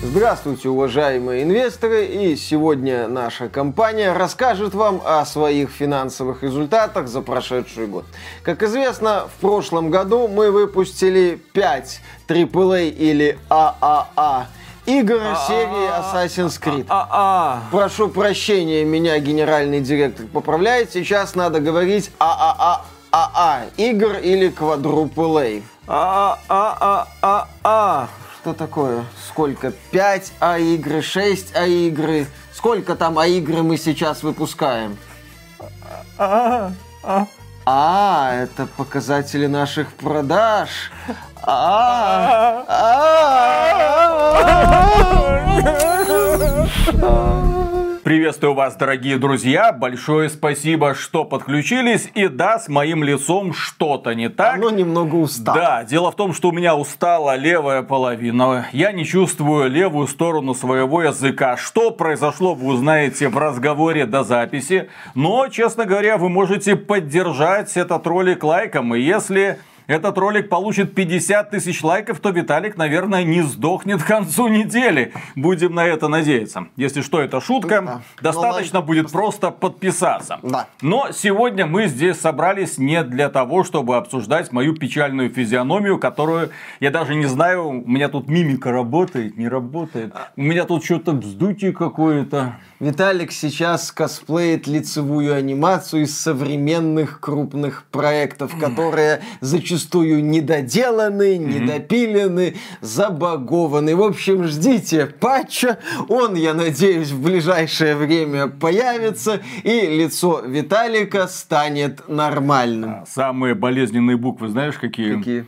Здравствуйте, уважаемые инвесторы! И сегодня наша компания расскажет вам о своих финансовых результатах за прошедший год. Как известно, в прошлом году мы выпустили 5 AAA или ААА игр серии Assassin's Creed. Прошу прощения, меня генеральный директор поправляет. Сейчас надда говорить ААА АА игр или квадрупл А-а-а-а-а. Что такое? Сколько? 5 А игры, 6 А игры. Сколько там А игры мы сейчас выпускаем? А-а. А, это показатели наших продаж. А, а. Приветствую вас, дорогие друзья. Большое спасибо, что подключились. И да, с моим лицом что-то не так. Оно немного устало. Да, дело в том, что у меня устала левая половина. Я не чувствую левую сторону своего языка. Что произошло, вы узнаете в разговоре до записи. Но, честно говоря, вы можете поддержать этот ролик лайком. И если этот ролик получит 50 тысяч лайков, то Виталик, наверное, не сдохнет к концу недели. Будем на это надеяться. Если что, это шутка. Да. Достаточно будет просто подписаться. Да. Но сегодня мы здесь собрались не для того, чтобы обсуждать мою печальную физиономию, которую я даже не знаю, у меня тут мимика работает, не работает. У меня тут что-то вздутие какое-то. Виталик сейчас косплеит лицевую анимацию из современных крупных проектов, которые зачастую недоделаны, недопилены, забагованы. В общем, ждите патча. Он, я надеюсь, в ближайшее время появится, и лицо Виталика станет нормальным. Самые болезненные буквы, знаешь, какие? Какие?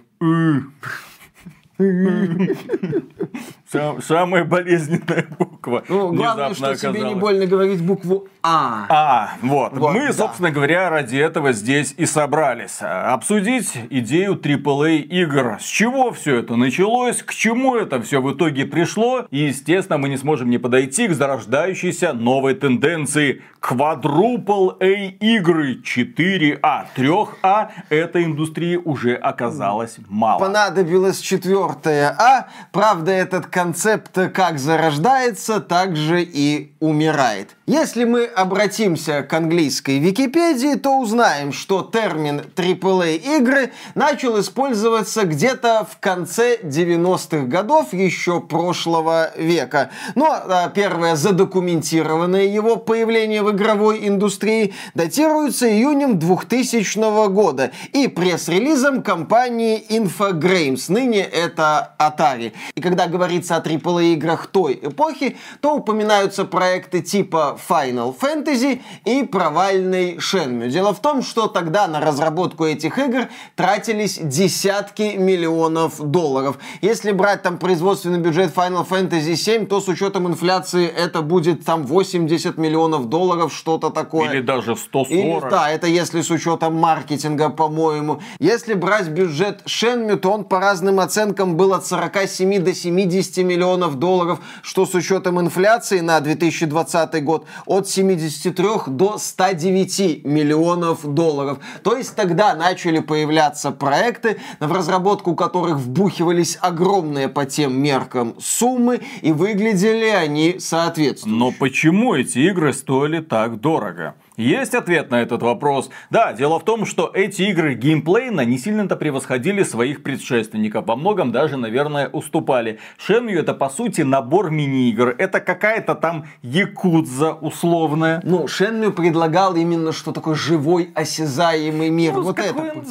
Сам- Самая болезненная буква. Ну, главное, что тебе не оказалась. больно говорить букву А. А, вот. Вот, Мы, да. собственно говоря, ради этого здесь и собрались. А, Обсудить идею AAA игр. С чего все это началось, к чему это все в итоге пришло. И, естественно, мы не сможем не подойти к зарождающейся новой тенденции. Quadruple A игры 4А. 3А этой индустрии уже оказалось мало. Понадобилось четвертое А. Правда, этот концепт как зарождается, так же и умирает. Если мы обратимся к английской Википедии, то узнаем, что термин AAA игры начал использоваться где-то в конце 90-х годов еще прошлого века. Но а, первое задокументированное его появление в игровой индустрии датируется июнем 2000 года и пресс-релизом компании Infogrames, ныне это Atari. И когда говорится о AAA играх той эпохи, то упоминаются проекты типа Final Fantasy и провальный Shenmue. Дело в том, что тогда на разработку этих игр тратились десятки миллионов долларов. Если брать там производственный бюджет Final Fantasy 7, то с учетом инфляции это будет там 80 миллионов долларов, что-то такое. Или даже 140. Или, да, это если с учетом маркетинга, по-моему. Если брать бюджет Shenmue, то он по разным оценкам был от 47 до 70 миллионов долларов, что с учетом инфляции на 2020 год от 73 до 109 миллионов долларов. То есть тогда начали появляться проекты, в разработку которых вбухивались огромные по тем меркам суммы, и выглядели они соответственно. Но почему эти игры стоили так дорого? Есть ответ на этот вопрос. Да, дело в том, что эти игры геймплейно не сильно-то превосходили своих предшественников. Во многом даже, наверное, уступали. Шенью это, по сути, набор мини-игр. Это какая-то там якудза условная. Ну, Шенмю предлагал именно что такое живой осязаемый мир. Ну, вот это.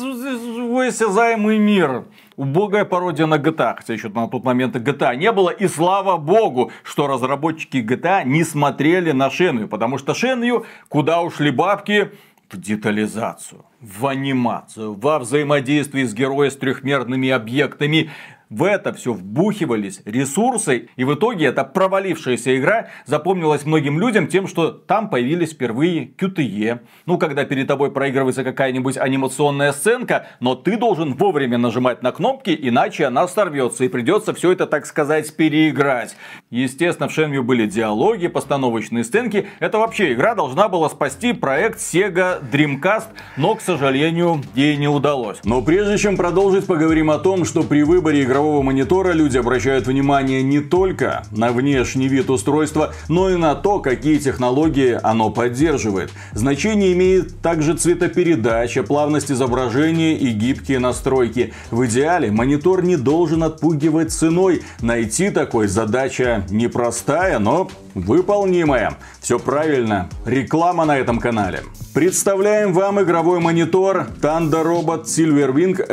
Живой осязаемый мир. Убогая пародия на GTA, хотя еще на тот момент GTA не было. И слава богу, что разработчики GTA не смотрели на Шенью, потому что Шенью, куда ушли бабки, в детализацию, в анимацию, во взаимодействии с героем с трехмерными объектами. В это все вбухивались ресурсы, и в итоге эта провалившаяся игра запомнилась многим людям тем, что там появились впервые QTE. Ну, когда перед тобой проигрывается какая-нибудь анимационная сценка, но ты должен вовремя нажимать на кнопки, иначе она сорвется, и придется все это, так сказать, переиграть. Естественно, в Shenmue были диалоги, постановочные сценки. Это вообще игра должна была спасти проект Sega Dreamcast, но, к сожалению, ей не удалось. Но прежде чем продолжить, поговорим о том, что при выборе игрового игрового монитора люди обращают внимание не только на внешний вид устройства, но и на то, какие технологии оно поддерживает. Значение имеет также цветопередача, плавность изображения и гибкие настройки. В идеале монитор не должен отпугивать ценой. Найти такой задача непростая, но выполнимая. Все правильно. Реклама на этом канале. Представляем вам игровой монитор Thunder Robot Silverwing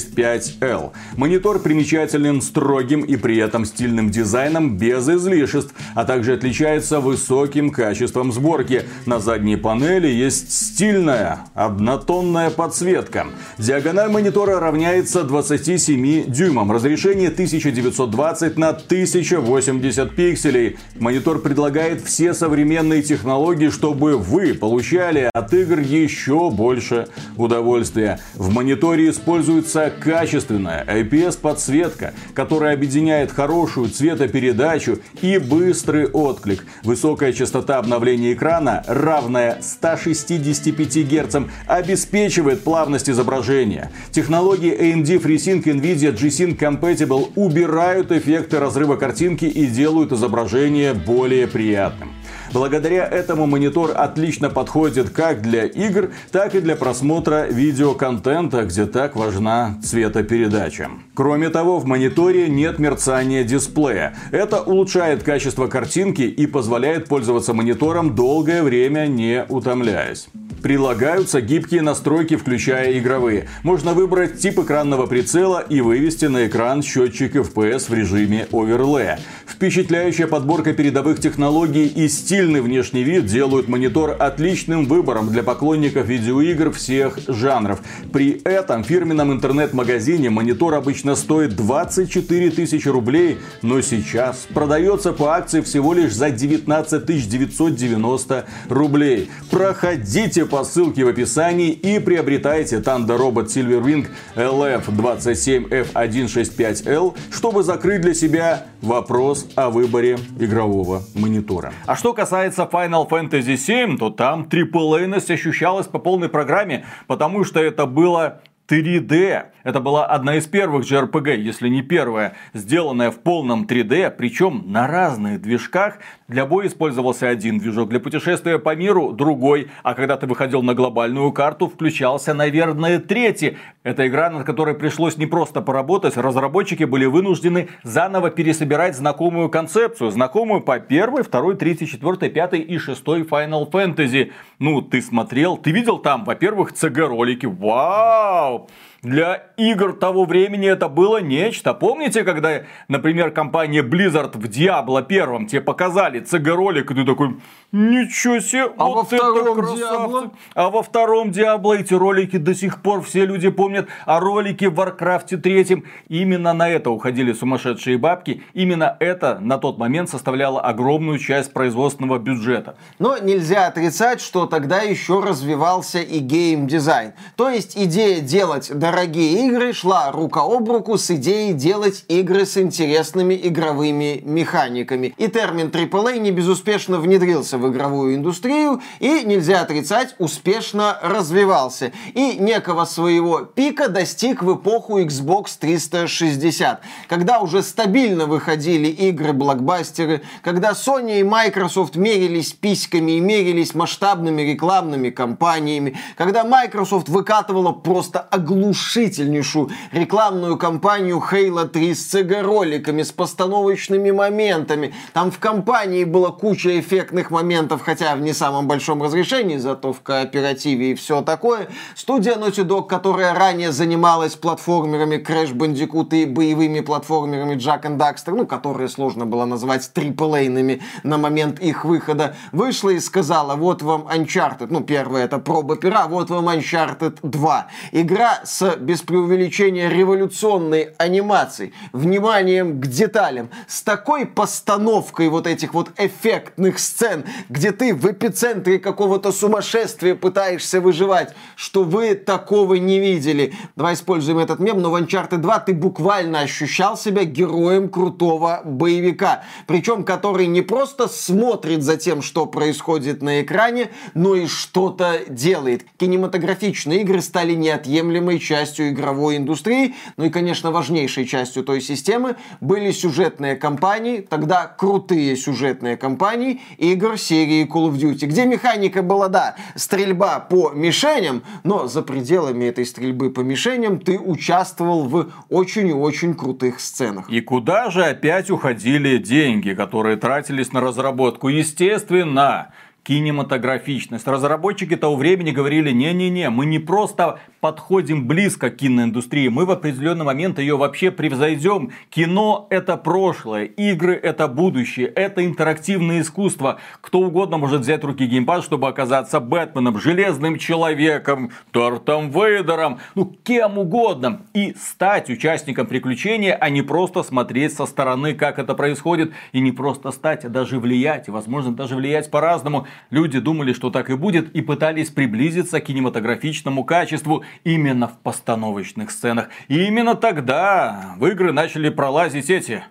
LF27F165L. Монитор примечателен строгим и при этом стильным дизайном без излишеств, а также отличается высоким качеством сборки. На задней панели есть стильная однотонная подсветка. Диагональ монитора равняется 27 дюймам. Разрешение 1920 на 1080 пикселей. Монитор предлагает все современные технологии чтобы вы получали от игр еще больше удовольствия. В мониторе используется качественная IPS-подсветка, которая объединяет хорошую цветопередачу и быстрый отклик. Высокая частота обновления экрана, равная 165 Гц, обеспечивает плавность изображения. Технологии AMD FreeSync NVIDIA G-Sync Compatible убирают эффекты разрыва картинки и делают изображение более приятным. Благодаря этому монитор отлично подходит как для игр, так и для просмотра видеоконтента, где так важна цветопередача. Кроме того, в мониторе нет мерцания дисплея. Это улучшает качество картинки и позволяет пользоваться монитором долгое время не утомляясь. Прилагаются гибкие настройки, включая игровые. Можно выбрать тип экранного прицела и вывести на экран счетчик FPS в режиме оверлея. Впечатляющая подборка передовых технологий и стильный внешний вид делают монитор отличным выбором для поклонников видеоигр всех жанров. При этом в фирменном интернет-магазине монитор обычно стоит 24 тысячи рублей, но сейчас продается по акции всего лишь за 19 990 рублей. Проходите по ссылке в описании и приобретайте Thunder Robot Silverwing LF27F165L, чтобы закрыть для себя вопрос о выборе игрового монитора. А что касается Final Fantasy VII, то там AAA ощущалась по полной программе, потому что это было 3D. Это была одна из первых JRPG, если не первая, сделанная в полном 3D, причем на разных движках. Для боя использовался один движок, для путешествия по миру другой, а когда ты выходил на глобальную карту, включался, наверное, третий. Это игра, над которой пришлось не просто поработать, разработчики были вынуждены заново пересобирать знакомую концепцию, знакомую по первой, второй, третьей, четвертой, пятой и шестой Final Fantasy. Ну, ты смотрел, ты видел там, во-первых, CG-ролики, вау! Для игр того времени это было нечто. Помните, когда, например, компания Blizzard в Diablo первом тебе показали CG-ролик, и ты такой, ничего себе, а вот во это красавцы. А во втором Diablo эти ролики до сих пор все люди помнят. А ролики в Warcraft третьем, именно на это уходили сумасшедшие бабки. Именно это на тот момент составляло огромную часть производственного бюджета. Но нельзя отрицать, что тогда еще развивался и геймдизайн. То есть идея делать дорогие игры шла рука об руку с идеей делать игры с интересными игровыми механиками. И термин AAA не безуспешно внедрился в игровую индустрию и, нельзя отрицать, успешно развивался. И некого своего пика достиг в эпоху Xbox 360, когда уже стабильно выходили игры-блокбастеры, когда Sony и Microsoft мерились письками и мерились масштабными рекламными кампаниями, когда Microsoft выкатывала просто оглушительные внушительнейшую рекламную кампанию Halo 3 с CG-роликами, с постановочными моментами. Там в кампании была куча эффектных моментов, хотя в не самом большом разрешении, зато в кооперативе и все такое. Студия Naughty Dog, которая ранее занималась платформерами Crash Bandicoot и боевыми платформерами Jack and Daxter, ну, которые сложно было назвать триплейными на момент их выхода, вышла и сказала, вот вам Uncharted, ну, первое это проба пера, вот вам Uncharted 2. Игра с без преувеличения, революционной анимацией, вниманием к деталям, с такой постановкой вот этих вот эффектных сцен, где ты в эпицентре какого-то сумасшествия пытаешься выживать, что вы такого не видели. Давай используем этот мем, но в Uncharted 2 ты буквально ощущал себя героем крутого боевика, причем который не просто смотрит за тем, что происходит на экране, но и что-то делает. Кинематографичные игры стали неотъемлемой частью частью игровой индустрии. Ну и, конечно, важнейшей частью той системы были сюжетные кампании, тогда крутые сюжетные кампании игр серии Call of Duty, где механика была, да, стрельба по мишеням, но за пределами этой стрельбы по мишеням ты участвовал в очень и очень крутых сценах. И куда же опять уходили деньги, которые тратились на разработку? Естественно, кинематографичность. Разработчики того времени говорили, не-не-не, мы не просто подходим близко к киноиндустрии, мы в определенный момент ее вообще превзойдем. Кино это прошлое, игры это будущее, это интерактивное искусство. Кто угодно может взять руки геймпад, чтобы оказаться Бэтменом, Железным Человеком, Тортом Вейдером, ну кем угодно. И стать участником приключения, а не просто смотреть со стороны, как это происходит. И не просто стать, а даже влиять. И возможно даже влиять по-разному. Люди думали, что так и будет, и пытались приблизиться к кинематографичному качеству именно в постановочных сценах. И именно тогда в игры начали пролазить эти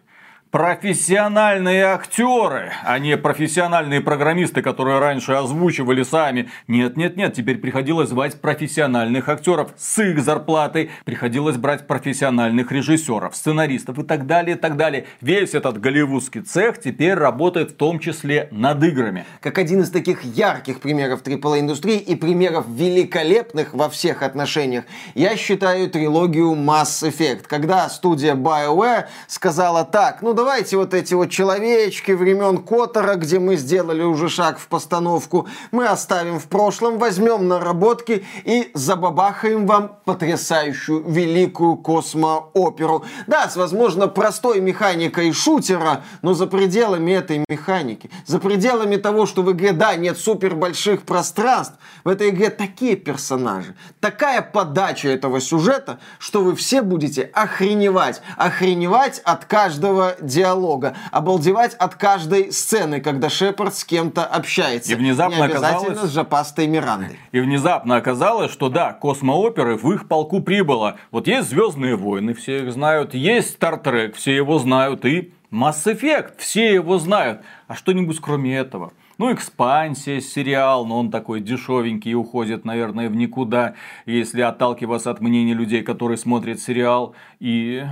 профессиональные актеры, а не профессиональные программисты, которые раньше озвучивали сами. Нет, нет, нет, теперь приходилось звать профессиональных актеров с их зарплатой, приходилось брать профессиональных режиссеров, сценаристов и так далее, и так далее. Весь этот голливудский цех теперь работает в том числе над играми. Как один из таких ярких примеров AAA индустрии и примеров великолепных во всех отношениях, я считаю трилогию Mass Effect, когда студия BioWare сказала так, ну давайте вот эти вот человечки времен Котора, где мы сделали уже шаг в постановку, мы оставим в прошлом, возьмем наработки и забабахаем вам потрясающую великую космооперу. Да, с, возможно, простой механикой шутера, но за пределами этой механики, за пределами того, что в игре, да, нет супер больших пространств, в этой игре такие персонажи, такая подача этого сюжета, что вы все будете охреневать, охреневать от каждого диалога, обалдевать от каждой сцены, когда Шепард с кем-то общается. И внезапно Не обязательно оказалось... с Жапастой Мирандой. И внезапно оказалось, что да, космооперы в их полку прибыло. Вот есть Звездные войны, все их знают, есть Стартрек, все его знают, и Mass Effect, все его знают. А что-нибудь кроме этого? Ну, экспансия, сериал, но он такой дешевенький и уходит, наверное, в никуда, если отталкиваться от мнений людей, которые смотрят сериал. И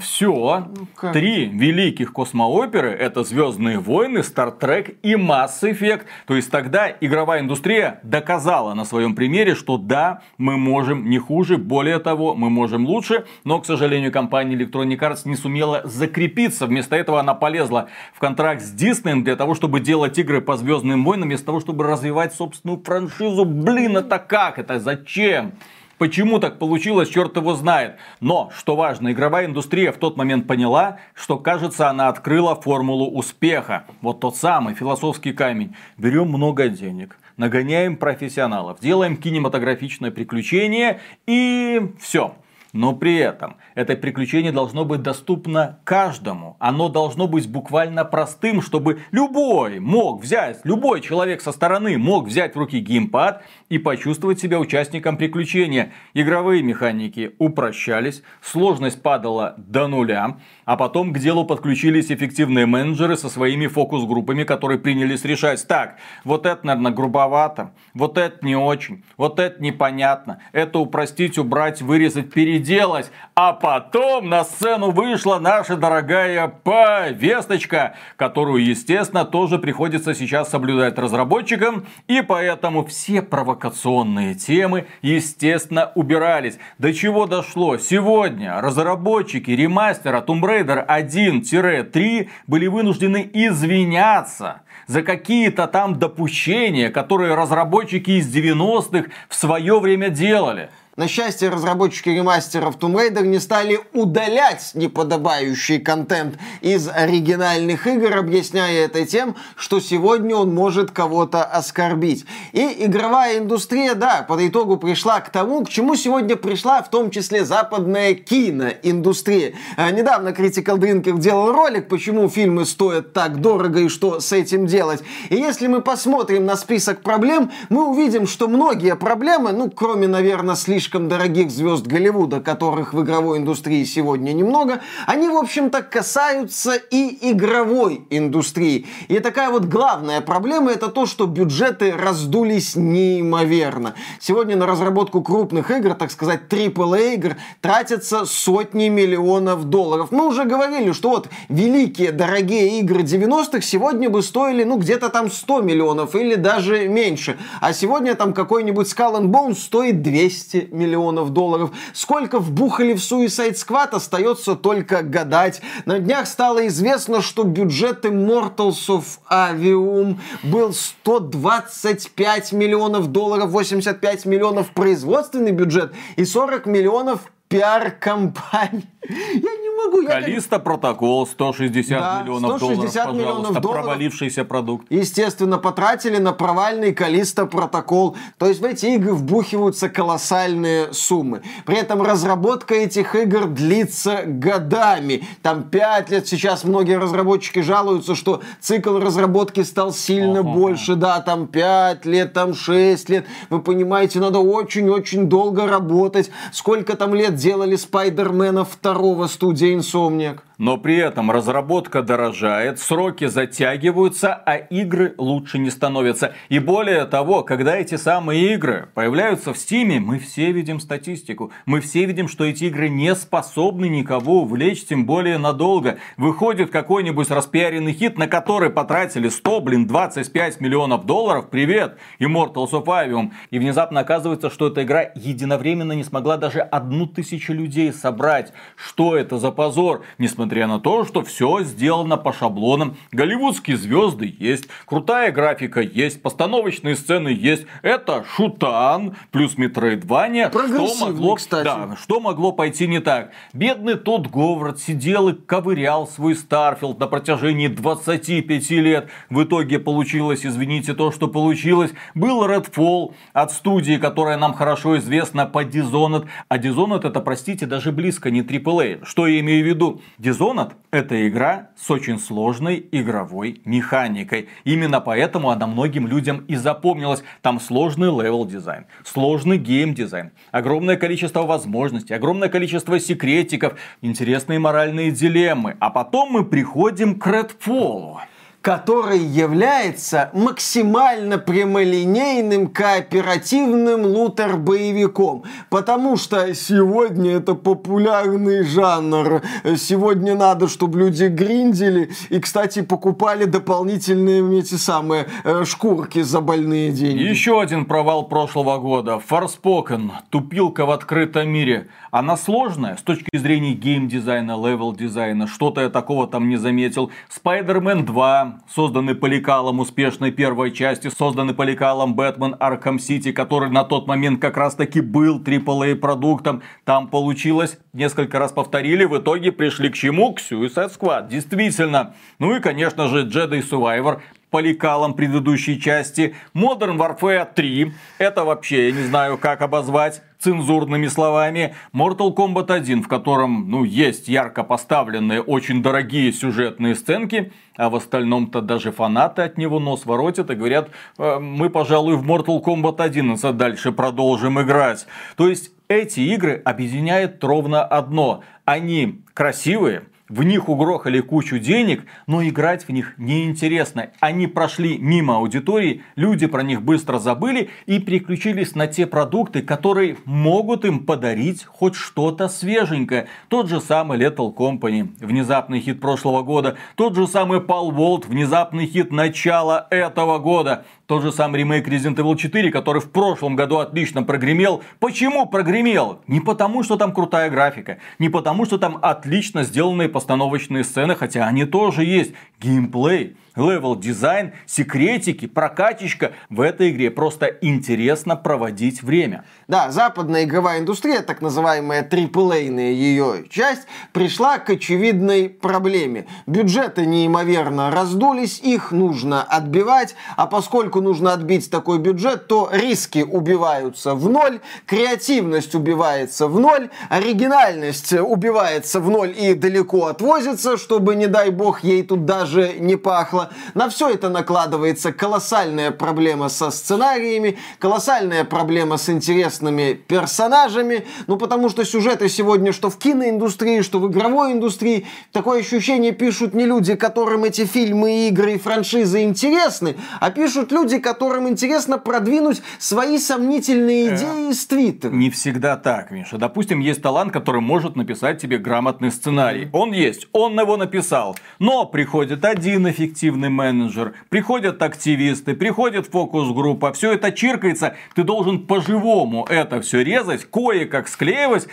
все. Ну, как? Три великих космооперы это Звездные войны, Стартрек и Mass Effect. То есть тогда игровая индустрия доказала на своем примере, что да, мы можем не хуже, более того, мы можем лучше. Но, к сожалению, компания Electronic Arts не сумела закрепиться. Вместо этого она полезла в контракт с Disney для того, чтобы делать игры по Звездным войнам, вместо того, чтобы развивать собственную франшизу. Блин, это как? Это зачем? Почему так получилось, черт его знает. Но, что важно, игровая индустрия в тот момент поняла, что, кажется, она открыла формулу успеха. Вот тот самый философский камень. Берем много денег, нагоняем профессионалов, делаем кинематографичное приключение и все. Но при этом это приключение должно быть доступно каждому. Оно должно быть буквально простым, чтобы любой мог взять, любой человек со стороны мог взять в руки геймпад и почувствовать себя участником приключения. Игровые механики упрощались, сложность падала до нуля, а потом к делу подключились эффективные менеджеры со своими фокус-группами, которые принялись решать, так, вот это, наверное, грубовато, вот это не очень, вот это непонятно, это упростить, убрать, вырезать, переделать, а потом на сцену вышла наша дорогая повесточка, которую, естественно, тоже приходится сейчас соблюдать разработчикам, и поэтому все провокационные темы, естественно, убирались. До чего дошло? Сегодня разработчики ремастера Tomb Raider 1-3 были вынуждены извиняться за какие-то там допущения, которые разработчики из 90-х в свое время делали. На счастье, разработчики ремастеров Tomb Raider не стали удалять неподобающий контент из оригинальных игр, объясняя это тем, что сегодня он может кого-то оскорбить. И игровая индустрия, да, по итогу пришла к тому, к чему сегодня пришла в том числе западная киноиндустрия. А, недавно Critical Drinker делал ролик, почему фильмы стоят так дорого и что с этим делать. И если мы посмотрим на список проблем, мы увидим, что многие проблемы, ну, кроме, наверное, слишком слишком дорогих звезд Голливуда, которых в игровой индустрии сегодня немного, они, в общем-то, касаются и игровой индустрии. И такая вот главная проблема это то, что бюджеты раздулись неимоверно. Сегодня на разработку крупных игр, так сказать, AAA игр, тратятся сотни миллионов долларов. Мы уже говорили, что вот великие дорогие игры 90-х сегодня бы стоили, ну, где-то там 100 миллионов или даже меньше. А сегодня там какой-нибудь Skull and Bones стоит 200 миллионов долларов. Сколько вбухали в Suicide Squad, остается только гадать. На днях стало известно, что бюджет Immortals of Avium был 125 миллионов долларов, 85 миллионов производственный бюджет и 40 миллионов пиар-компании. Я не могу. Калиста я... протокол 160 да, миллионов 160 долларов, миллионов долларов. провалившийся продукт. Естественно, потратили на провальный Калиста протокол. То есть в эти игры вбухиваются колоссальные суммы. При этом разработка этих игр длится годами. Там 5 лет. Сейчас многие разработчики жалуются, что цикл разработки стал сильно Ого. больше. Да, там 5 лет, там 6 лет. Вы понимаете, надо очень-очень долго работать. Сколько там лет делали Спайдермена второго студия Insomniac. Но при этом разработка дорожает, сроки затягиваются, а игры лучше не становятся. И более того, когда эти самые игры появляются в Стиме, мы все видим статистику. Мы все видим, что эти игры не способны никого увлечь, тем более надолго. Выходит какой-нибудь распиаренный хит, на который потратили 100, блин, 25 миллионов долларов. Привет, Immortals of Avium. И внезапно оказывается, что эта игра единовременно не смогла даже одну тысячу людей собрать. Что это за позор? Несмотря несмотря на то, что все сделано по шаблонам. Голливудские звезды есть, крутая графика есть, постановочные сцены есть. Это Шутан плюс Метроидвания. Что могло, кстати. Да, что могло пойти не так? Бедный Тодд Говард сидел и ковырял свой Starfield на протяжении 25 лет. В итоге получилось, извините, то, что получилось. Был Redfall от студии, которая нам хорошо известна по Dishonored. А Dishonored это, простите, даже близко не AAA. Что я имею в виду? Dishonored Dishonored – это игра с очень сложной игровой механикой. Именно поэтому она многим людям и запомнилась. Там сложный level design, сложный game design, огромное количество возможностей, огромное количество секретиков, интересные моральные дилеммы. А потом мы приходим к Redfall который является максимально прямолинейным кооперативным looter-боевиком. Потому что сегодня это популярный жанр. Сегодня надо, чтобы люди гриндили и, кстати, покупали дополнительные эти самые э, шкурки за больные деньги. Еще один провал прошлого года. Forspoken. Тупилка в открытом мире. Она сложная с точки зрения геймдизайна, level-дизайна. Что-то я такого там не заметил. Spider-Man 2 созданный по лекалам успешной первой части, созданный по лекалам Batman Arkham City, который на тот момент как раз таки был AAA продуктом. Там получилось, несколько раз повторили, в итоге пришли к чему? К Suicide Squad, действительно. Ну и, конечно же, Jedi Survivor, по лекалам предыдущей части. Modern Warfare 3, это вообще, я не знаю, как обозвать цензурными словами. Mortal Kombat 1, в котором, ну, есть ярко поставленные, очень дорогие сюжетные сценки, а в остальном-то даже фанаты от него нос воротят и говорят, «Э, мы, пожалуй, в Mortal Kombat 11 дальше продолжим играть. То есть, эти игры объединяет ровно одно. Они красивые, в них угрохали кучу денег, но играть в них неинтересно. Они прошли мимо аудитории, люди про них быстро забыли и переключились на те продукты, которые могут им подарить хоть что-то свеженькое. Тот же самый Lethal Company, внезапный хит прошлого года. Тот же самый Paul Walt, внезапный хит начала этого года. Тот же самый ремейк Resident Evil 4, который в прошлом году отлично прогремел. Почему прогремел? Не потому, что там крутая графика, не потому, что там отлично сделанные постановочные сцены, хотя они тоже есть. Геймплей level design, секретики, прокачечка. В этой игре просто интересно проводить время. Да, западная игровая индустрия, так называемая AAA ее часть, пришла к очевидной проблеме. Бюджеты неимоверно раздулись, их нужно отбивать, а поскольку нужно отбить такой бюджет, то риски убиваются в ноль, креативность убивается в ноль, оригинальность убивается в ноль и далеко отвозится, чтобы, не дай бог, ей тут даже не пахло. На все это накладывается колоссальная проблема со сценариями, колоссальная проблема с интересными персонажами, ну потому что сюжеты сегодня, что в киноиндустрии, что в игровой индустрии, такое ощущение пишут не люди, которым эти фильмы, игры и франшизы интересны, а пишут люди, которым интересно продвинуть свои сомнительные э, идеи из Твиттера. Не всегда так, Миша. Допустим, есть талант, который может написать тебе грамотный сценарий. Он есть, он его написал. Но приходит один эффективный менеджер, приходят активисты, приходит фокус-группа, все это чиркается, ты должен по-живому это все резать, кое-как склеивать,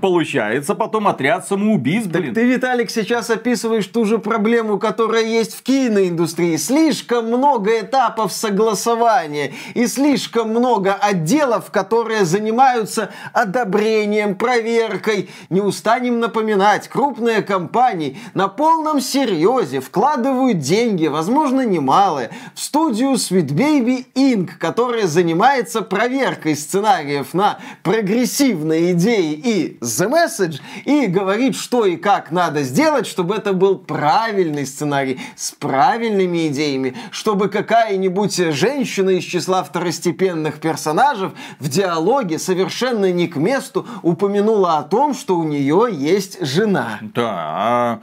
получается потом отряд самоубийц, блин. Так ты, Виталик, сейчас описываешь ту же проблему, которая есть в киноиндустрии. Слишком много этапов согласования и слишком много отделов, которые занимаются одобрением, проверкой. Не устанем напоминать, крупные компании на полном серьезе вкладывают деньги, возможно, немалые, в студию Sweet Baby Inc., которая занимается проверкой сценариев на прогрессивные идеи и The Message, и говорит, что и как надо сделать, чтобы это был правильный сценарий с правильными идеями, чтобы какая-нибудь женщина из числа второстепенных персонажей в диалоге совершенно не к месту упомянула о том, что у нее есть жена. Да,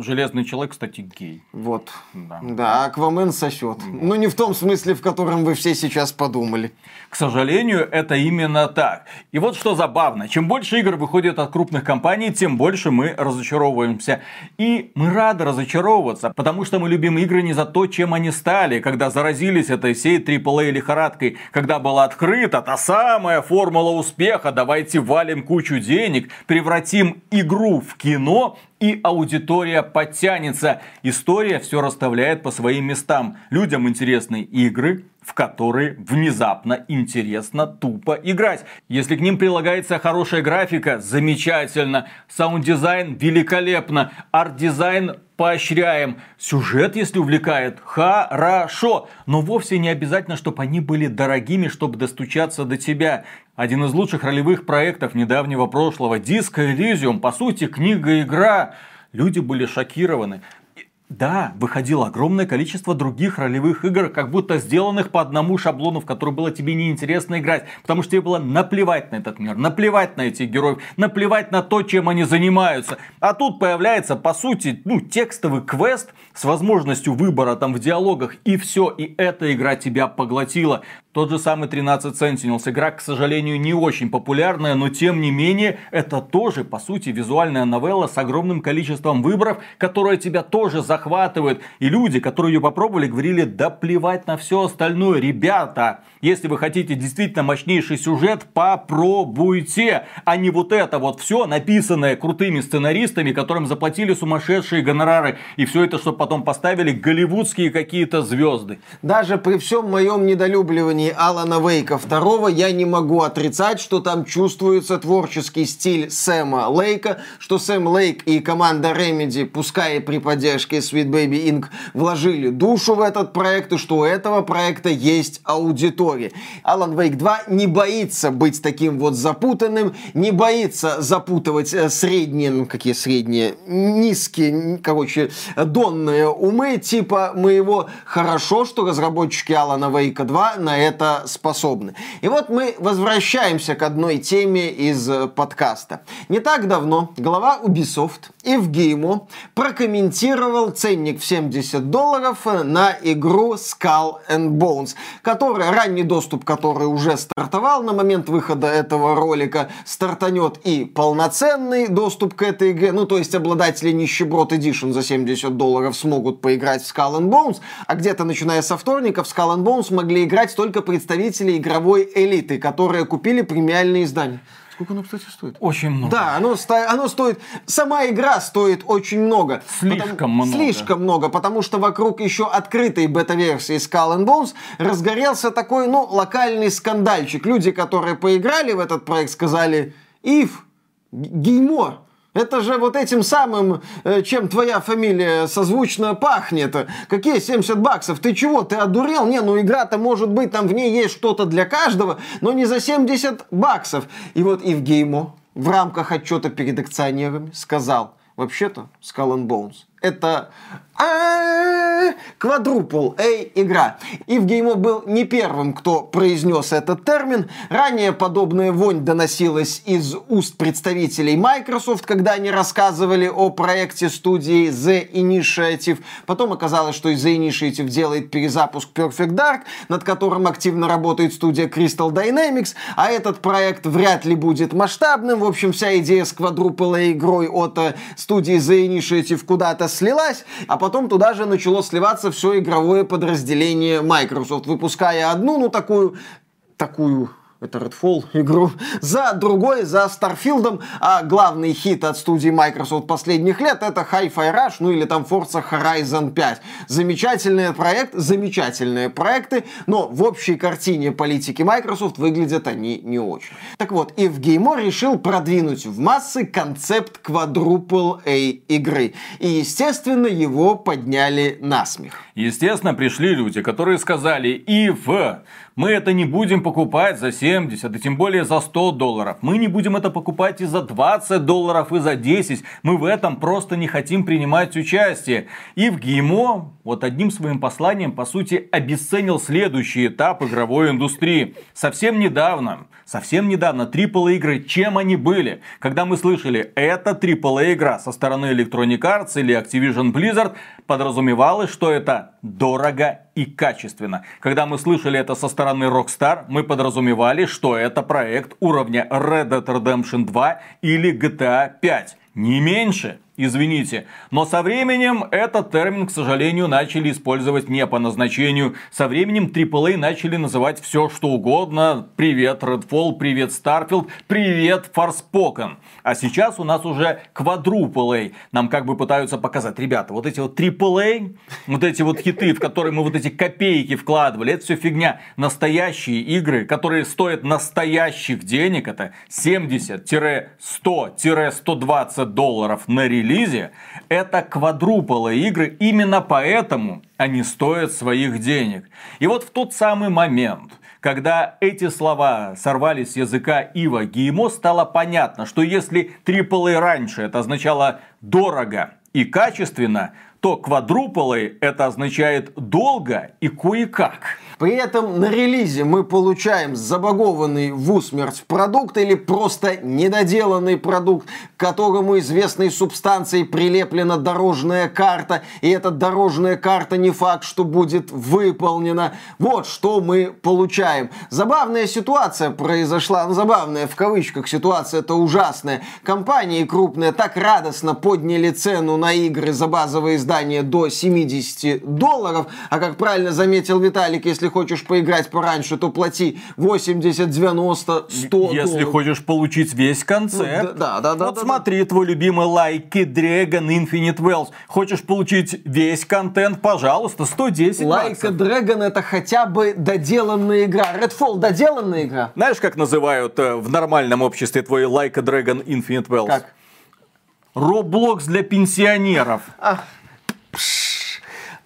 Железный человек, кстати, гей. Вот. Да, да Аквамен сосет. Вот. Ну, не в том смысле, в котором вы все сейчас подумали. К сожалению, это именно так. И вот что забавно. Чем больше игр выходит от крупных компаний, тем больше мы разочаровываемся. И мы рады разочаровываться, потому что мы любим игры не за то, чем они стали, когда заразились этой всей AAA лихорадкой, когда была открыта та самая формула успеха, давайте валим кучу денег, превратим игру в кино и аудитория подтянется. История все расставляет по своим местам. Людям интересны игры, в которые внезапно интересно тупо играть. Если к ним прилагается хорошая графика, замечательно. Саунд-дизайн великолепно. Арт-дизайн поощряем. Сюжет, если увлекает, хорошо. Но вовсе не обязательно, чтобы они были дорогими, чтобы достучаться до тебя. Один из лучших ролевых проектов недавнего прошлого, Disco Elysium, по сути, книга-игра. Люди были шокированы. Да, выходило огромное количество других ролевых игр, как будто сделанных по одному шаблону, в который было тебе неинтересно играть, потому что тебе было наплевать на этот мир, наплевать на этих героев, наплевать на то, чем они занимаются. А тут появляется, по сути, ну, текстовый квест с возможностью выбора там в диалогах, и все, и эта игра тебя поглотила. Тот же самый 13 Sentinels. Игра, к сожалению, не очень популярная, но тем не менее, это тоже, по сути, визуальная новелла с огромным количеством выборов, которая тебя тоже захватывает. И люди, которые ее попробовали, говорили, да плевать на все остальное. Ребята, если вы хотите действительно мощнейший сюжет, попробуйте. А не вот это вот все, написанное крутыми сценаристами, которым заплатили сумасшедшие гонорары. И все это, чтобы потом поставили голливудские какие-то звезды. Даже при всем моем недолюбливании создании Алана Вейка второго я не могу отрицать, что там чувствуется творческий стиль Сэма Лейка, что Сэм Лейк и команда Remedy, пускай и при поддержке Sweet Baby Inc., вложили душу в этот проект, и что у этого проекта есть аудитория. Алан Вейк 2 не боится быть таким вот запутанным, не боится запутывать э, средние, ну какие средние, низкие, короче, донные умы, типа моего. Хорошо, что разработчики Алана Вейка 2 на это это способны. И вот мы возвращаемся к одной теме из э, подкаста. Не так давно глава Ubisoft Евгеймо прокомментировал ценник в 70 долларов на игру Skull and Bones, которая, ранний доступ который уже стартовал на момент выхода этого ролика, стартанет и полноценный доступ к этой игре, ну то есть обладатели нищеброд Edition за 70 долларов смогут поиграть в Skull and Bones, а где-то начиная со вторника в Skull and Bones могли играть только представители игровой элиты, которые купили премиальные издания. Сколько оно, кстати, стоит? Очень много. Да, оно, оно стоит... Сама игра стоит очень много. Слишком потому, много. Слишком много, потому что вокруг еще открытой бета-версии Skull and Bones разгорелся такой, ну, локальный скандальчик. Люди, которые поиграли в этот проект, сказали, Ив, геймо, это же вот этим самым, э, чем твоя фамилия созвучно пахнет. Какие 70 баксов? Ты чего? Ты одурел? Не, ну игра-то может быть, там в ней есть что-то для каждого, но не за 70 баксов. И вот Евгеймо в рамках отчета перед акционерами сказал, вообще-то Skull and Bones. Это квадрупл A игра. И в Геймо был не первым, кто произнес этот термин. Ранее подобная вонь доносилась из уст представителей Microsoft, когда они рассказывали о проекте студии The Initiative. Потом оказалось, что The Initiative делает перезапуск Perfect Dark, над которым активно работает студия Crystal Dynamics, а этот проект вряд ли будет масштабным. В общем, вся идея с квадрупл A игрой от э, студии The Initiative куда-то слилась, а потом туда же начало сливаться все игровое подразделение Microsoft, выпуская одну, ну, такую такую это Redfall игру, за другой, за Starfield, а главный хит от студии Microsoft последних лет это Hi-Fi Rush, ну или там Forza Horizon 5. Замечательный проект, замечательные проекты, но в общей картине политики Microsoft выглядят они не очень. Так вот, и в Геймо решил продвинуть в массы концепт Quadruple A игры. И, естественно, его подняли на смех. Естественно, пришли люди, которые сказали, и в мы это не будем покупать за 70, и тем более за 100 долларов. Мы не будем это покупать и за 20 долларов, и за 10. Мы в этом просто не хотим принимать участие. И в ГИМО вот одним своим посланием, по сути, обесценил следующий этап игровой индустрии. Совсем недавно, совсем недавно AAA игры, чем они были? Когда мы слышали, это AAA игра со стороны Electronic Arts или Activision Blizzard, подразумевалось, что это дорого и качественно. Когда мы слышали это со стороны Rockstar, мы подразумевали, что это проект уровня Red Dead Redemption 2 или GTA 5. Не меньше. Извините. Но со временем этот термин, к сожалению, начали использовать не по назначению. Со временем AAA начали называть все, что угодно. Привет Redfall, привет Starfield, привет Forspoken. А сейчас у нас уже квадрупл Нам как бы пытаются показать, ребята, вот эти вот AAA, вот эти вот хиты, в которые мы вот эти копейки вкладывали, это все фигня. Настоящие игры, которые стоят настоящих денег, это 70-100-120 долларов на релиз релизе, это квадруполы игры, именно поэтому они стоят своих денег. И вот в тот самый момент, когда эти слова сорвались с языка Ива Геймо, стало понятно, что если AAA раньше это означало дорого и качественно, то квадруполы это означает долго и кое-как. При этом на релизе мы получаем забагованный в усмерть продукт или просто недоделанный продукт, к которому известной субстанцией прилеплена дорожная карта, и эта дорожная карта не факт, что будет выполнена. Вот что мы получаем. Забавная ситуация произошла, ну, забавная в кавычках ситуация, это ужасная. Компании крупные так радостно подняли цену на игры за базовые издания до 70 долларов, а как правильно заметил Виталик, если если хочешь поиграть пораньше, то плати 80, 90, 100 Если долларов. хочешь получить весь концепт. Ну, да, да, да. Вот да, смотри, да. твой любимый Like Dragon Infinite Wells. Хочешь получить весь контент, пожалуйста, 110 Like баксов. Dragon это хотя бы доделанная игра. Redfall доделанная игра. Знаешь, как называют э, в нормальном обществе твой Like Dragon Infinite Wells? Как? Роблокс для пенсионеров. А.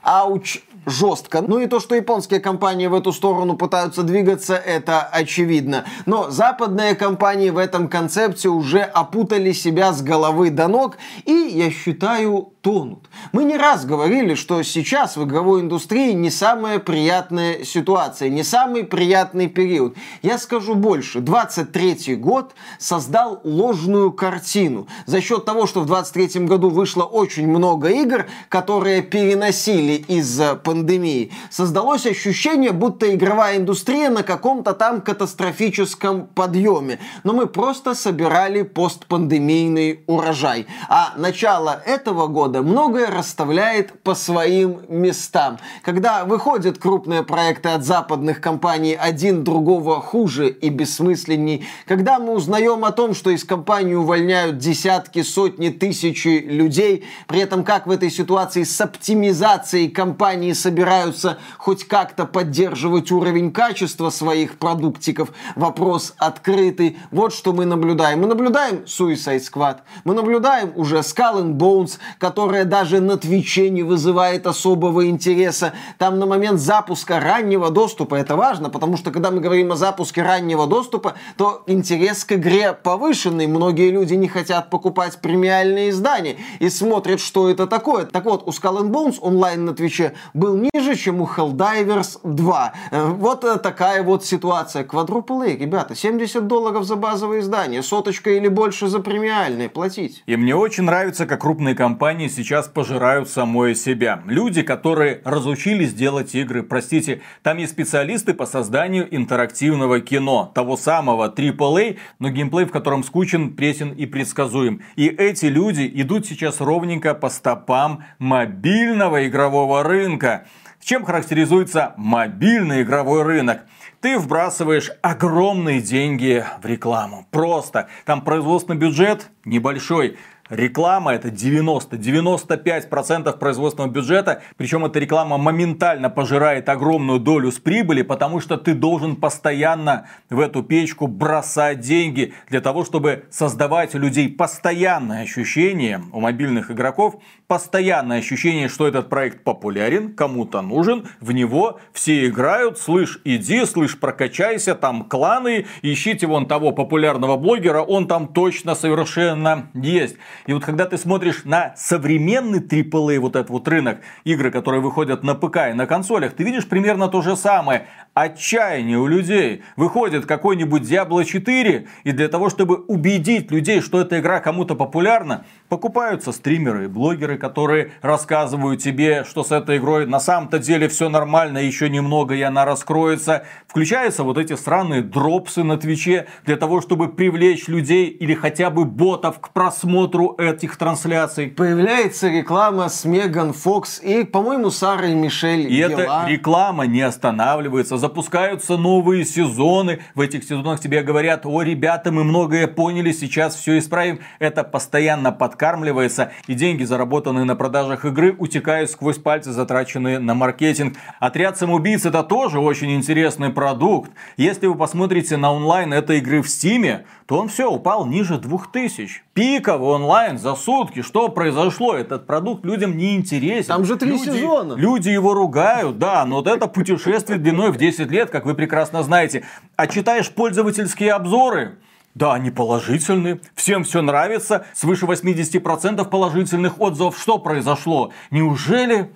Ауч жестко. Ну и то, что японские компании в эту сторону пытаются двигаться, это очевидно. Но западные компании в этом концепте уже опутали себя с головы до ног и, я считаю, тонут. Мы не раз говорили, что сейчас в игровой индустрии не самая приятная ситуация, не самый приятный период. Я скажу больше. 23 год создал ложную картину. За счет того, что в 23 году вышло очень много игр, которые переносили из-за пандемии, создалось ощущение, будто игровая индустрия на каком-то там катастрофическом подъеме. Но мы просто собирали постпандемийный урожай. А начало этого года многое расставляет по своим местам. Когда выходят крупные проекты от западных компаний, один другого хуже и бессмысленней, когда мы узнаем о том, что из компании увольняют десятки, сотни, тысячи людей, при этом как в этой ситуации с оптимизацией компании собираются хоть как-то поддерживать уровень качества своих продуктиков. Вопрос открытый. Вот что мы наблюдаем. Мы наблюдаем Suicide Squad. Мы наблюдаем уже Skull and Bones, которая даже на Твиче не вызывает особого интереса. Там на момент запуска раннего доступа, это важно, потому что когда мы говорим о запуске раннего доступа, то интерес к игре повышенный. Многие люди не хотят покупать премиальные издания и смотрят, что это такое. Так вот, у Skull and Bones онлайн на Твиче был ниже, чем у Helldivers 2. Э, вот э, такая вот ситуация. A, ребята, 70 долларов за базовое издание, соточка или больше за премиальные платить. И мне очень нравится, как крупные компании сейчас пожирают самое себя. Люди, которые разучились делать игры, простите, там есть специалисты по созданию интерактивного кино, того самого AAA, но геймплей в котором скучен, пресен и предсказуем. И эти люди идут сейчас ровненько по стопам мобильного игрового рынка. Чем характеризуется мобильный игровой рынок? Ты вбрасываешь огромные деньги в рекламу. Просто. Там производственный бюджет небольшой. Реклама это 90-95% производственного бюджета, причем эта реклама моментально пожирает огромную долю с прибыли, потому что ты должен постоянно в эту печку бросать деньги для того, чтобы создавать у людей постоянное ощущение, у мобильных игроков, постоянное ощущение, что этот проект популярен, кому-то нужен, в него все играют, слышь, иди, слышь, прокачайся, там кланы, ищите вон того популярного блогера, он там точно совершенно есть. И вот когда ты смотришь на современный AAA, вот этот вот рынок, игры, которые выходят на ПК и на консолях, ты видишь примерно то же самое. Отчаяние у людей. Выходит какой-нибудь Diablo 4, и для того, чтобы убедить людей, что эта игра кому-то популярна, покупаются стримеры и блогеры, которые рассказывают тебе, что с этой игрой на самом-то деле все нормально, еще немного и она раскроется. Включаются вот эти странные дропсы на Твиче для того, чтобы привлечь людей или хотя бы ботов к просмотру этих трансляций. Появляется реклама с Меган Фокс и, по-моему, Сарой Мишель. И эта реклама не останавливается. Запускаются новые сезоны. В этих сезонах тебе говорят, о, ребята, мы многое поняли, сейчас все исправим. Это постоянно подкармливается. И деньги, заработанные на продажах игры, утекают сквозь пальцы, затраченные на маркетинг. Отряд самоубийц это тоже очень интересный продукт. Если вы посмотрите на онлайн этой игры в Стиме, то он все упал ниже 2000. Пиковый онлайн за сутки. Что произошло? Этот продукт людям не интересен. Там же три люди, сезона. Люди его ругают, да, но вот это путешествие длиной в 10 лет, как вы прекрасно знаете. А читаешь пользовательские обзоры, да, они положительны, всем все нравится, свыше 80% положительных отзывов. Что произошло? Неужели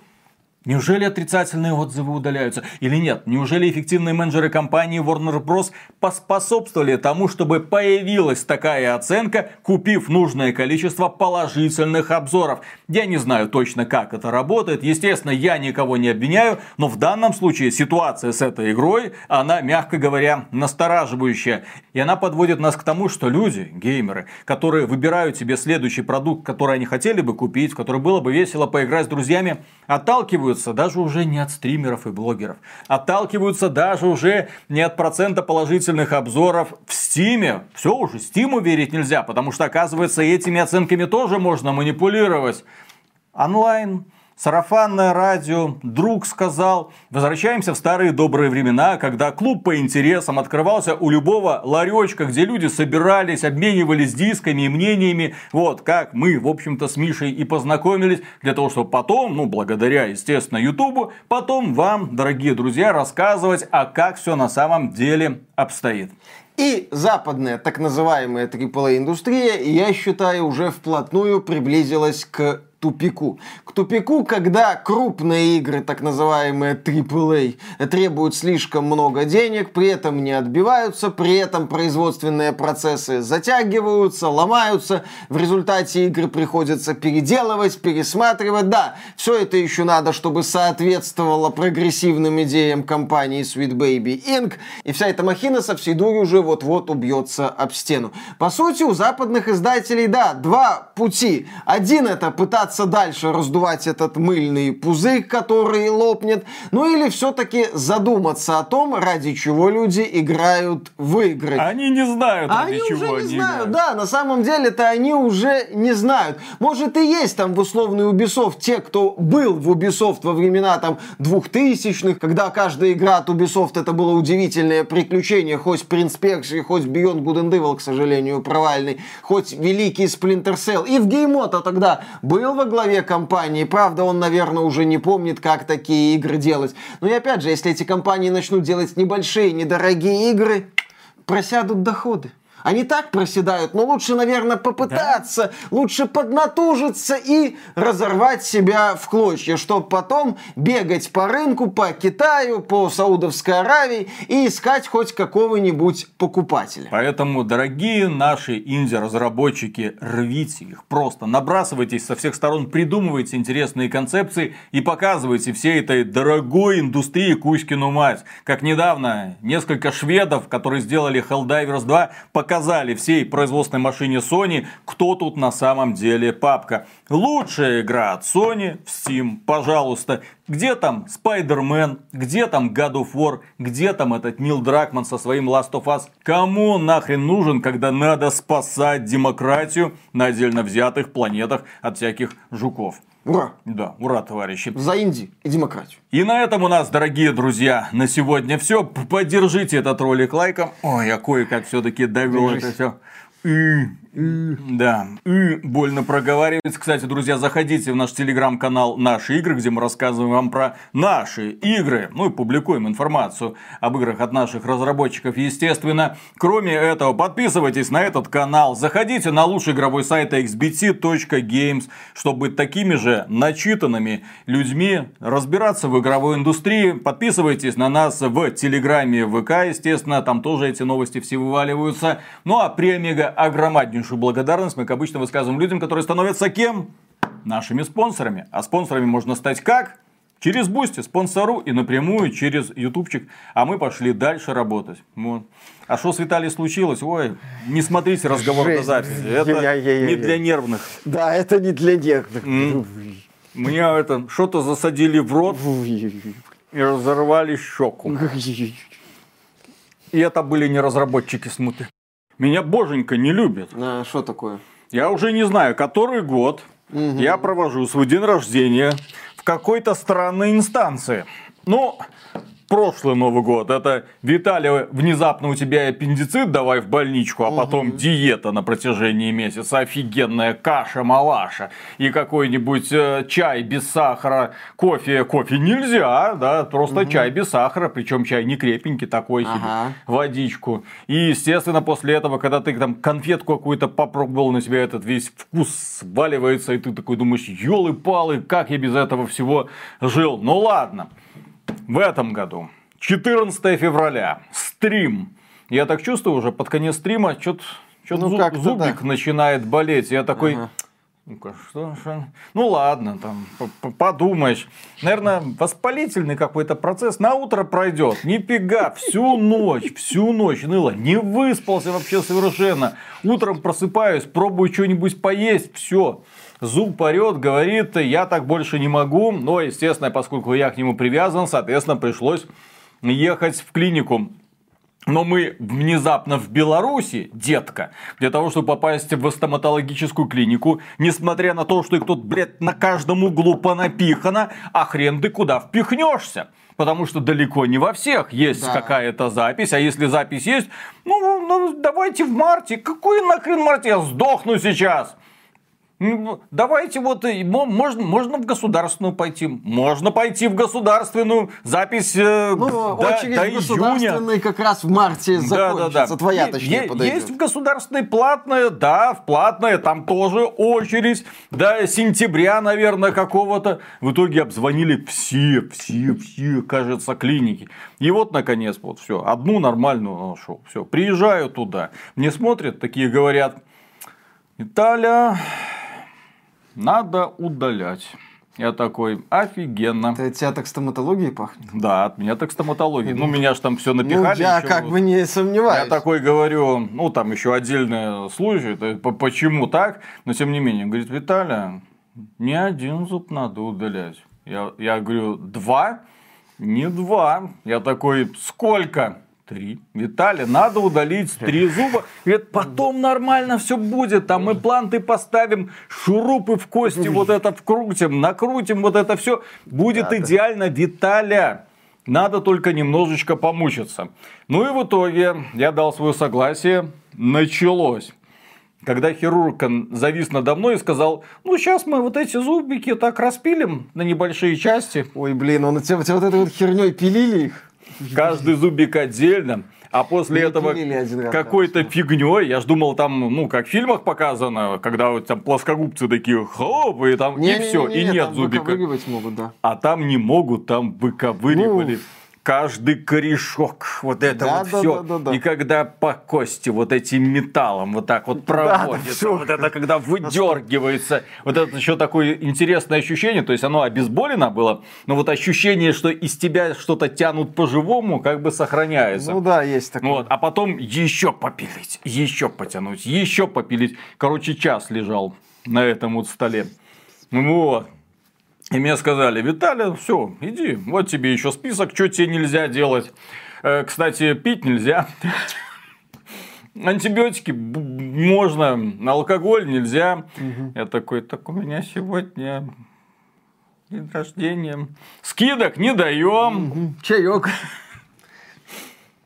Неужели отрицательные отзывы удаляются? Или нет? Неужели эффективные менеджеры компании Warner Bros. поспособствовали тому, чтобы появилась такая оценка, купив нужное количество положительных обзоров? Я не знаю точно, как это работает. Естественно, я никого не обвиняю, но в данном случае ситуация с этой игрой, она, мягко говоря, настораживающая. И она подводит нас к тому, что люди, геймеры, которые выбирают себе следующий продукт, который они хотели бы купить, в который было бы весело поиграть с друзьями, отталкиваются даже уже не от стримеров и блогеров. Отталкиваются даже уже не от процента положительных обзоров в Стиме. Все уже, Стиму верить нельзя, потому что, оказывается, этими оценками тоже можно манипулировать. Онлайн Сарафанное радио, друг сказал. Возвращаемся в старые добрые времена, когда клуб по интересам открывался у любого ларечка, где люди собирались, обменивались дисками и мнениями. Вот как мы, в общем-то, с Мишей и познакомились, для того, чтобы потом, ну, благодаря, естественно, Ютубу, потом вам, дорогие друзья, рассказывать, а как все на самом деле обстоит. И западная так называемая AAA-индустрия, я считаю, уже вплотную приблизилась к тупику. К тупику, когда крупные игры, так называемые AAA, требуют слишком много денег, при этом не отбиваются, при этом производственные процессы затягиваются, ломаются, в результате игры приходится переделывать, пересматривать. Да, все это еще надо, чтобы соответствовало прогрессивным идеям компании Sweet Baby Inc. И вся эта махина со всей дури уже вот-вот убьется об стену. По сути, у западных издателей, да, два пути. Один это пытаться пытаться дальше раздувать этот мыльный пузырь, который лопнет, ну или все-таки задуматься о том, ради чего люди играют в игры. Они не знают, ради они чего уже не они знают, играют. да, на самом деле-то они уже не знают. Может и есть там в условный Ubisoft те, кто был в Ubisoft во времена там 2000-х, когда каждая игра от Ubisoft это было удивительное приключение, хоть Prince Persia, хоть Beyond Good and Evil, к сожалению, провальный, хоть великий Splinter Cell. И в Геймота тогда был во главе компании, правда, он, наверное, уже не помнит, как такие игры делать. Но и опять же, если эти компании начнут делать небольшие, недорогие игры, просядут доходы. Они так проседают, но лучше, наверное, попытаться, лучше поднатужиться и разорвать себя в клочья, чтобы потом бегать по рынку, по Китаю, по Саудовской Аравии и искать хоть какого-нибудь покупателя. Поэтому, дорогие наши инди-разработчики, рвите их просто, набрасывайтесь со всех сторон, придумывайте интересные концепции и показывайте всей этой дорогой индустрии Кузькину мать. Как недавно несколько шведов, которые сделали Helldivers 2, показали всей производственной машине Sony, кто тут на самом деле папка. Лучшая игра от Sony в Steam, пожалуйста. Где там Spider-Man, где там God of War, где там этот Нил Дракман со своим Last of Us? Кому он нахрен нужен, когда надо спасать демократию на отдельно взятых планетах от всяких жуков? Ура! Да, ура, товарищи. За Инди и демократию. И на этом у нас, дорогие друзья, на сегодня все. Поддержите этот ролик лайком. Ой, я кое-как все-таки довел Держись. это все. Да, и больно проговаривать. Кстати, друзья, заходите в наш телеграм-канал «Наши игры», где мы рассказываем вам про наши игры. Ну и публикуем информацию об играх от наших разработчиков, естественно. Кроме этого, подписывайтесь на этот канал. Заходите на лучший игровой сайт xbt.games, чтобы быть такими же начитанными людьми, разбираться в игровой индустрии. Подписывайтесь на нас в Телеграме, ВК, естественно, там тоже эти новости все вываливаются. Ну а премега огромнейшую благодарность мы, как обычно, высказываем людям, которые становятся кем? Нашими спонсорами. А спонсорами можно стать как? Через Boosty, Sponsr и напрямую через ютубчик. А мы пошли дальше работать. Вот. А что с Виталием случилось? Ой, не смотрите разговор Жесть. записи. Это Я-я-я-я-я. не для нервных. Да, это не для нервных. Мне это что-то засадили в рот и разорвали щеку. И это были не разработчики смуты. Меня боженька не любит. А, Что такое? Я уже не знаю, который год я провожу свой день рождения в какой-то странной инстанции. Ну, прошлый Новый год. Это Виталий, внезапно у тебя аппендицит, давай в больничку, а потом диета на протяжении месяца, офигенная каша-малаша и какой-нибудь э, чай без сахара, кофе, кофе нельзя, да, просто чай без сахара, причем чай не крепенький такой себе, Ага. водичку. И, естественно, после этого, когда ты там конфетку какую-то попробовал, на тебя этот весь вкус сваливается, и ты такой думаешь, елы-палы, как я без этого всего жил. Ну ладно. В этом году, 14 февраля, стрим. Я так чувствую уже под конец стрима, что-то Ну, как-то зубик да. начинает болеть. Я такой, Ага. ну-ка, что, что? Ну ладно, там, подумаешь. Наверное, воспалительный какой-то процесс на утро пройдет. Нифига, всю ночь, всю ночь ныло. Не выспался вообще совершенно. Утром просыпаюсь, пробую что-нибудь поесть, все. Зуб орет, говорит, я так больше не могу. Но, естественно, поскольку я к нему привязан, соответственно, пришлось ехать в клинику. Но мы внезапно в Беларуси, детка, для того, чтобы попасть в стоматологическую клинику, несмотря на то, что их тут, блядь, на каждом углу понапихано, а хрен ты куда впихнешься. Потому что далеко не во всех есть Да. какая-то запись, а если запись есть, ну, ну, давайте в марте. Какой нахрен марте? Я сдохну сейчас. Ну, Давайте вот, мо- можно, можно в государственную пойти. Можно пойти в государственную. Запись э, Ну, до, очередь до государственной как раз в марте закончится. Твоя, Е- точнее, е- подойдет. Есть в государственной платная, да, в платное, там тоже очередь. До сентября, наверное, какого-то. В итоге обзвонили все, все, все, кажется, клиники. И вот, наконец, вот все, одну нормальную нашел. Все, приезжаю туда. Мне смотрят, такие говорят, Италия, надо удалять. Я такой, офигенно. Это от тебя так стоматологией пахнет? Да, от меня так стоматология. Ну, меня ж там все напихали. ну, я ещё как бы не сомневаюсь. Я такой говорю, ну там еще отдельный случай, это по- почему так, но тем не менее, говорит, Виталия, не один зуб надо удалять. Я, я говорю, два? Не два. Я такой, сколько? Три. Виталий, надо удалить три зуба. Говорит, потом нормально все будет. Там мы планты поставим, шурупы в кости вот это вкрутим, накрутим вот это все. Будет Да, идеально, Виталя. Надо только немножечко помучиться. Ну и в итоге я дал свое согласие. Началось. Когда хирург завис надо мной и сказал, ну сейчас мы вот эти зубики так распилим на небольшие части. Ой, блин, он тебя вот этой вот херней пилили их? Каждый зубик отдельно. А после этого какой-то фигней, я ж думал, там, ну, как в фильмах показано, когда вот там плоскогубцы такие, хоп, и там, и все, и нет зубика. выковыривать могут, да. А там не могут, там выковыривали. Ну. Каждый корешок, вот это Да, вот да, все. да, да, да. И когда по кости вот этим металлом вот так вот проводится, всё. вот это когда выдергивается, вот это еще такое интересное ощущение, то есть оно обезболено было, но вот ощущение, что из тебя что-то тянут по-живому, как бы сохраняется. Ну да, есть такое. Вот, а потом еще попилить, еще потянуть, еще попилить. Короче, час лежал на этом вот столе. Вот. И мне сказали, Виталий, все, иди, вот тебе еще список, что тебе нельзя делать. Э, Кстати, пить нельзя. Антибиотики можно, алкоголь нельзя. Я такой, так у меня сегодня день рождения. Скидок не даем. Чаек.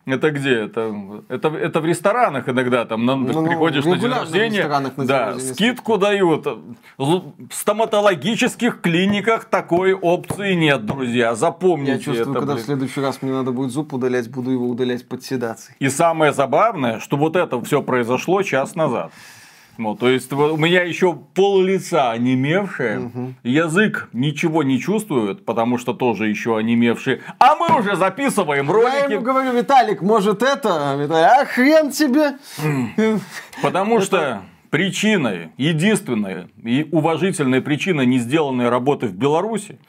Это где? Это, это, это в ресторанах иногда там на- Ну, приходишь на день в рождения. ресторанах на день да, рождения скидку дают. В стоматологических клиниках такой опции нет, друзья. Запомните Я чувствую, это. когда в блин. следующий раз мне надо будет зуб удалять, буду его удалять под седацией. И самое забавное, что вот это все произошло час назад. Вот, то есть у меня еще пол лица онемевшее, язык ничего не чувствует, потому что тоже еще онемевший. А мы уже записываем Я ролики. ему говорю, Виталик, может это? Виталий, а хрен тебе. Потому что причиной, единственной и уважительной причиной не сделанной работы в Беларуси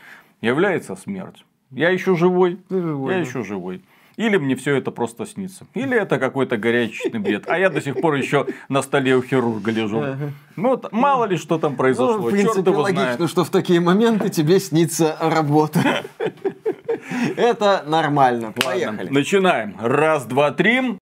является смерть. Я еще живой. Ты живой, я да. еще живой. Или мне все это просто снится. Или это какой-то горячечный бред. А я до сих пор еще на столе у хирурга лежу. Ну, вот мало ли что там Ну, произошло. в Черт принципе, его логично, знает. что в такие моменты тебе снится работа. Это нормально. Поехали. Начинаем. Раз, два, три.